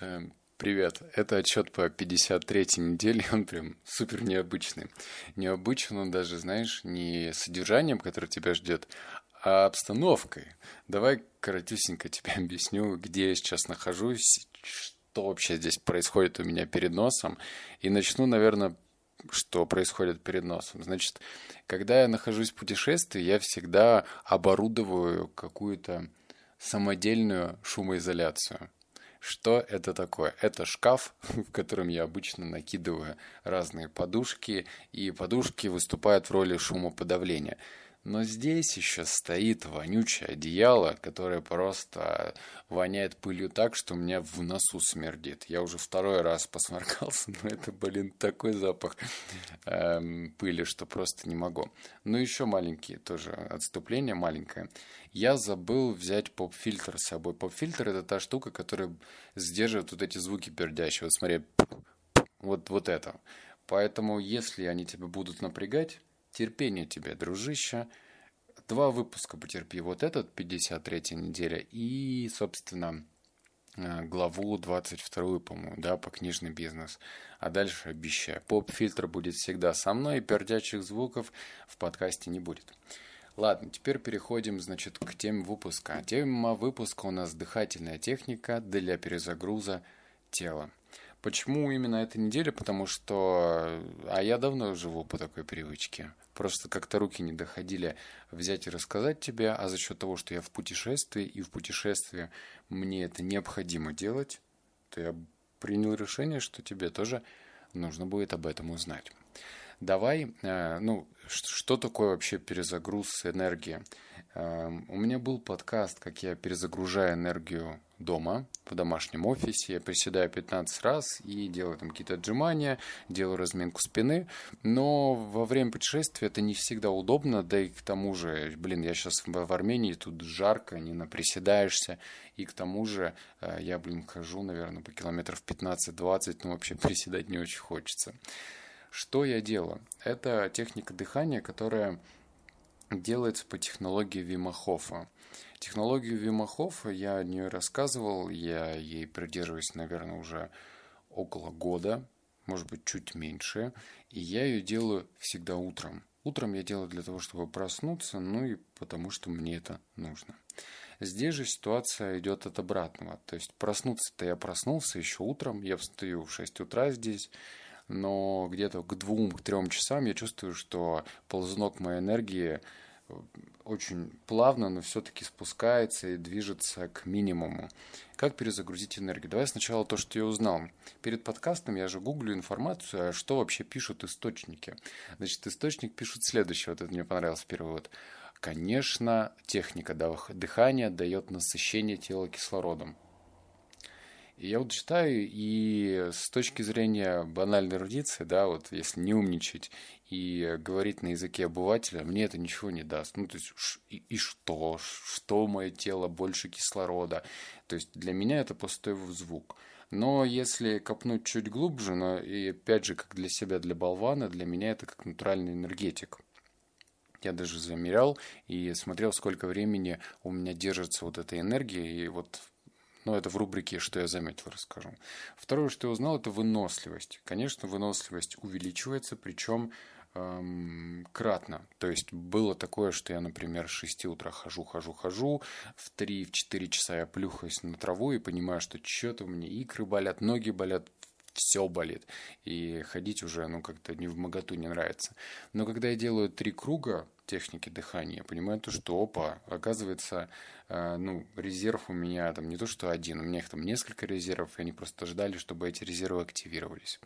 Эм, привет, это отчет по 53-й неделе, он прям супер необычный. Необычен он даже, знаешь, не содержанием, которое тебя ждет, а обстановкой. Давай коротюсенько тебе объясню, где я сейчас нахожусь, что вообще здесь происходит у меня перед носом. И начну, наверное, что происходит перед носом. Значит, когда я нахожусь в путешествии, я всегда оборудовываю какую-то самодельную шумоизоляцию. Что это такое? Это шкаф, в котором я обычно накидываю разные подушки, и подушки выступают в роли шумоподавления. Но здесь еще стоит вонючее одеяло, которое просто воняет пылью так, что у меня в носу смердит. Я уже второй раз посморкался, но это, блин, такой запах эм, пыли, что просто не могу. Ну, еще маленькие тоже отступление, маленькое. Я забыл взять поп-фильтр с собой. Поп-фильтр это та штука, которая сдерживает вот эти звуки пердящие. Вот смотри, вот, вот это. Поэтому, если они тебя будут напрягать, Терпение тебе, дружище. Два выпуска потерпи. Вот этот, 53 неделя, и, собственно, э, главу 22, по-моему, да, по книжный бизнес. А дальше обещаю. Поп-фильтр будет всегда со мной, и пердячих звуков в подкасте не будет. Ладно, теперь переходим, значит, к теме выпуска. Тема выпуска у нас дыхательная техника для перезагруза тела. Почему именно эта неделя? Потому что... А я давно живу по такой привычке. Просто как-то руки не доходили взять и рассказать тебе, а за счет того, что я в путешествии, и в путешествии мне это необходимо делать, то я принял решение, что тебе тоже нужно будет об этом узнать. Давай, э, ну, что такое вообще перезагруз энергии? Эм, у меня был подкаст, как я перезагружаю энергию дома, в домашнем офисе. Я приседаю 15 раз и делаю там какие-то отжимания, делаю разминку спины. Но во время путешествия это не всегда удобно, да и к тому же, блин, я сейчас в Армении, тут жарко, не наприседаешься. И к тому же э, я, блин, хожу, наверное, по километров 15-20, но вообще приседать не очень хочется. Что я делаю? Это техника дыхания, которая делается по технологии Вимахофа. Технологию Вимахофа я о нее рассказывал, я ей придерживаюсь, наверное, уже около года, может быть, чуть меньше, и я ее делаю всегда утром. Утром я делаю для того, чтобы проснуться, ну и потому что мне это нужно. Здесь же ситуация идет от обратного. То есть проснуться-то я проснулся еще утром, я встаю в 6 утра здесь, но где-то к двум-трем часам я чувствую, что ползунок моей энергии очень плавно, но все-таки спускается и движется к минимуму. Как перезагрузить энергию? Давай сначала то, что я узнал. Перед подкастом я же гуглю информацию, а что вообще пишут источники. Значит, источник пишут следующее, вот это мне понравилось первый вот. Конечно, техника дыхания дает насыщение тела кислородом. Я вот читаю, и с точки зрения банальной эрудиции, да, вот если не умничать и говорить на языке обывателя, мне это ничего не даст. Ну, то есть, и, и что? Что мое тело больше кислорода? То есть, для меня это пустой звук. Но если копнуть чуть глубже, но и опять же, как для себя, для болвана, для меня это как натуральный энергетик. Я даже замерял и смотрел, сколько времени у меня держится вот эта энергия, и вот но это в рубрике «Что я заметил» расскажу. Второе, что я узнал, это выносливость. Конечно, выносливость увеличивается, причем эм, кратно. То есть было такое, что я, например, с 6 утра хожу, хожу, хожу, в 3-4 часа я плюхаюсь на траву и понимаю, что что-то у меня икры болят, ноги болят, все болит. И ходить уже, ну, как-то не в моготу не нравится. Но когда я делаю три круга техники дыхания, я понимаю то, что, опа, оказывается, э, ну, резерв у меня там не то, что один, у меня их там несколько резервов, и они просто ждали, чтобы эти резервы активировались.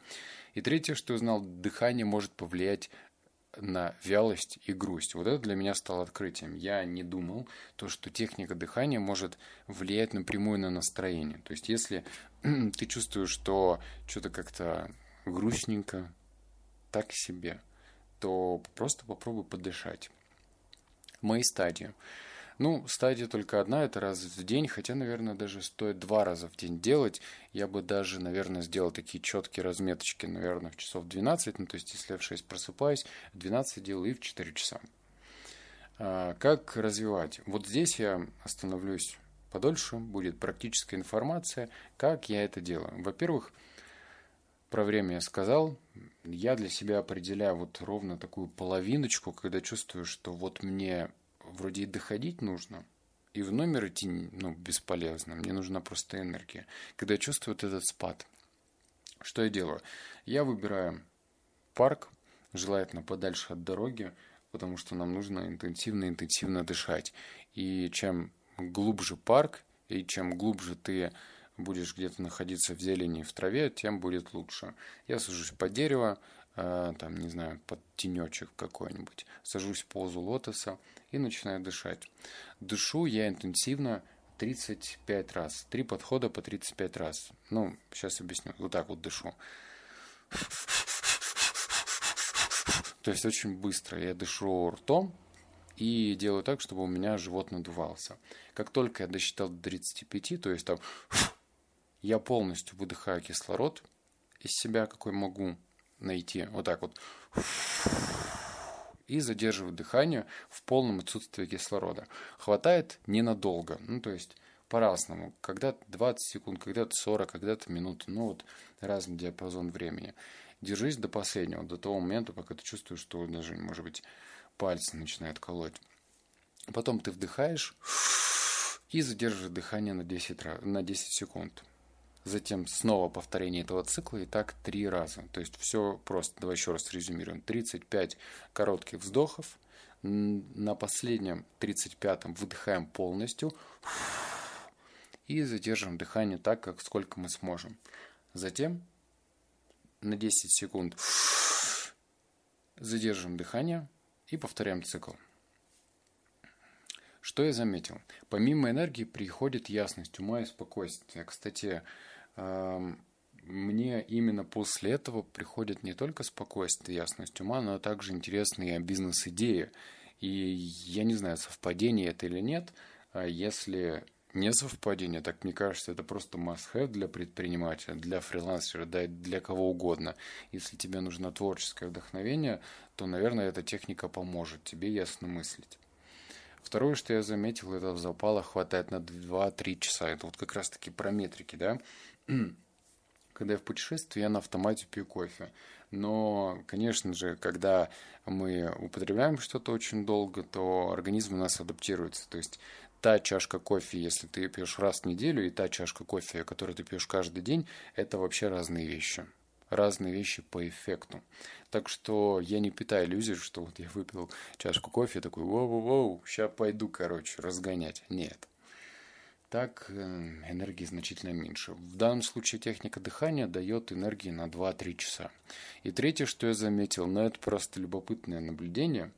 И третье, что я узнал, дыхание может повлиять на вялость и грусть. Вот это для меня стало открытием. Я не думал, то, что техника дыхания может влиять напрямую на настроение. То есть, если ты чувствуешь, что что-то как-то грустненько, так себе, то просто попробуй подышать. Мои стадии. Ну, стадия только одна, это раз в день, хотя, наверное, даже стоит два раза в день делать. Я бы даже, наверное, сделал такие четкие разметочки, наверное, в часов 12, ну, то есть, если я в 6 просыпаюсь, в 12 делаю и в 4 часа. А, как развивать? Вот здесь я остановлюсь подольше, будет практическая информация, как я это делаю. Во-первых, про время я сказал, я для себя определяю вот ровно такую половиночку, когда чувствую, что вот мне вроде и доходить нужно, и в номер идти ну, бесполезно, мне нужна просто энергия. Когда я чувствую вот этот спад, что я делаю? Я выбираю парк, желательно подальше от дороги, потому что нам нужно интенсивно-интенсивно дышать. И чем глубже парк, и чем глубже ты будешь где-то находиться в зелени, в траве, тем будет лучше. Я сажусь под дерево, э, там, не знаю, под тенечек какой-нибудь, сажусь в позу лотоса и начинаю дышать. Дышу я интенсивно 35 раз. Три подхода по 35 раз. Ну, сейчас объясню. Вот так вот дышу. То есть очень быстро я дышу ртом и делаю так, чтобы у меня живот надувался. Как только я досчитал до 35, то есть там я полностью выдыхаю кислород из себя, какой могу найти. Вот так вот. И задерживаю дыхание в полном отсутствии кислорода. Хватает ненадолго. Ну, то есть по-разному. Когда-то 20 секунд, когда-то 40, когда-то минуты. Ну, вот разный диапазон времени. Держись до последнего, до того момента, пока ты чувствуешь, что даже, может быть, пальцы начинают колоть. Потом ты вдыхаешь и задерживаешь дыхание на 10, на 10 секунд. Затем снова повторение этого цикла и так три раза. То есть все просто. Давай еще раз резюмируем. 35 коротких вздохов. На последнем 35-м выдыхаем полностью. И задержим дыхание так, как сколько мы сможем. Затем на 10 секунд задержим дыхание и повторяем цикл. Что я заметил? Помимо энергии приходит ясность ума и спокойствие. Кстати, мне именно после этого приходит не только спокойствие, ясность ума, но также интересные бизнес-идеи. И я не знаю, совпадение это или нет. А если не совпадение, так мне кажется, это просто must-have для предпринимателя, для фрилансера, да для кого угодно. Если тебе нужно творческое вдохновение, то, наверное, эта техника поможет тебе ясно мыслить. Второе, что я заметил, это в запалах хватает на 2-3 часа. Это вот как раз-таки про метрики, да. Когда я в путешествии, я на автомате пью кофе. Но, конечно же, когда мы употребляем что-то очень долго, то организм у нас адаптируется. То есть та чашка кофе, если ты пьешь раз в неделю, и та чашка кофе, которую ты пьешь каждый день, это вообще разные вещи. Разные вещи по эффекту. Так что я не питаю иллюзий, что вот я выпил чашку кофе, такой, воу-воу-воу, сейчас пойду, короче, разгонять. Нет так э, энергии значительно меньше. В данном случае техника дыхания дает энергии на 2-3 часа. И третье, что я заметил, но это просто любопытное наблюдение,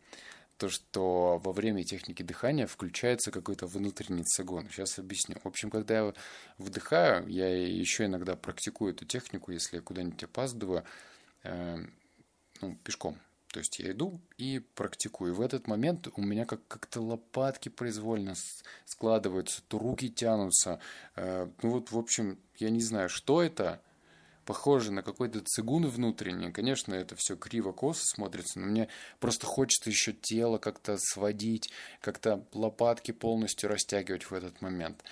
то, что во время техники дыхания включается какой-то внутренний цигун. Сейчас объясню. В общем, когда я вдыхаю, я еще иногда практикую эту технику, если я куда-нибудь опаздываю, э, ну, пешком, то есть я иду и практикую. И в этот момент у меня как- как-то лопатки произвольно складываются, то руки тянутся. Э, ну вот, в общем, я не знаю, что это. Похоже на какой-то цигун внутренний. Конечно, это все криво-косо смотрится, но мне просто хочется еще тело как-то сводить, как-то лопатки полностью растягивать в этот момент.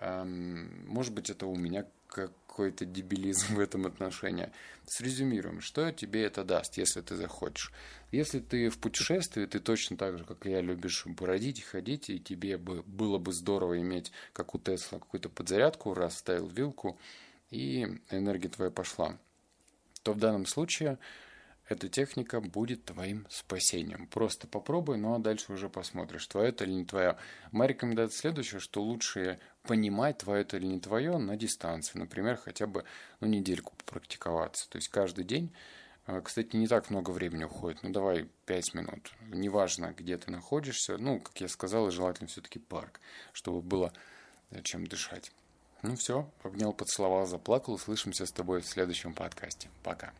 Может быть, это у меня какой-то дебилизм в этом отношении. Срезюмируем, что тебе это даст, если ты захочешь. Если ты в путешествии, ты точно так же, как я, любишь бродить и ходить, и тебе бы, было бы здорово иметь, как у Тесла, какую-то подзарядку, раз вставил вилку, и энергия твоя пошла, то в данном случае эта техника будет твоим спасением. Просто попробуй, ну а дальше уже посмотришь, твое это или не твое. Моя рекомендация следующая, что лучше понимать, твое это или не твое на дистанции. Например, хотя бы ну, недельку попрактиковаться. То есть каждый день а, кстати, не так много времени уходит. Ну, давай 5 минут. Неважно, где ты находишься. Ну, как я сказал, желательно все-таки парк, чтобы было э, чем дышать. Ну все, обнял, поцеловал, заплакал. Услышимся с тобой в следующем подкасте. Пока.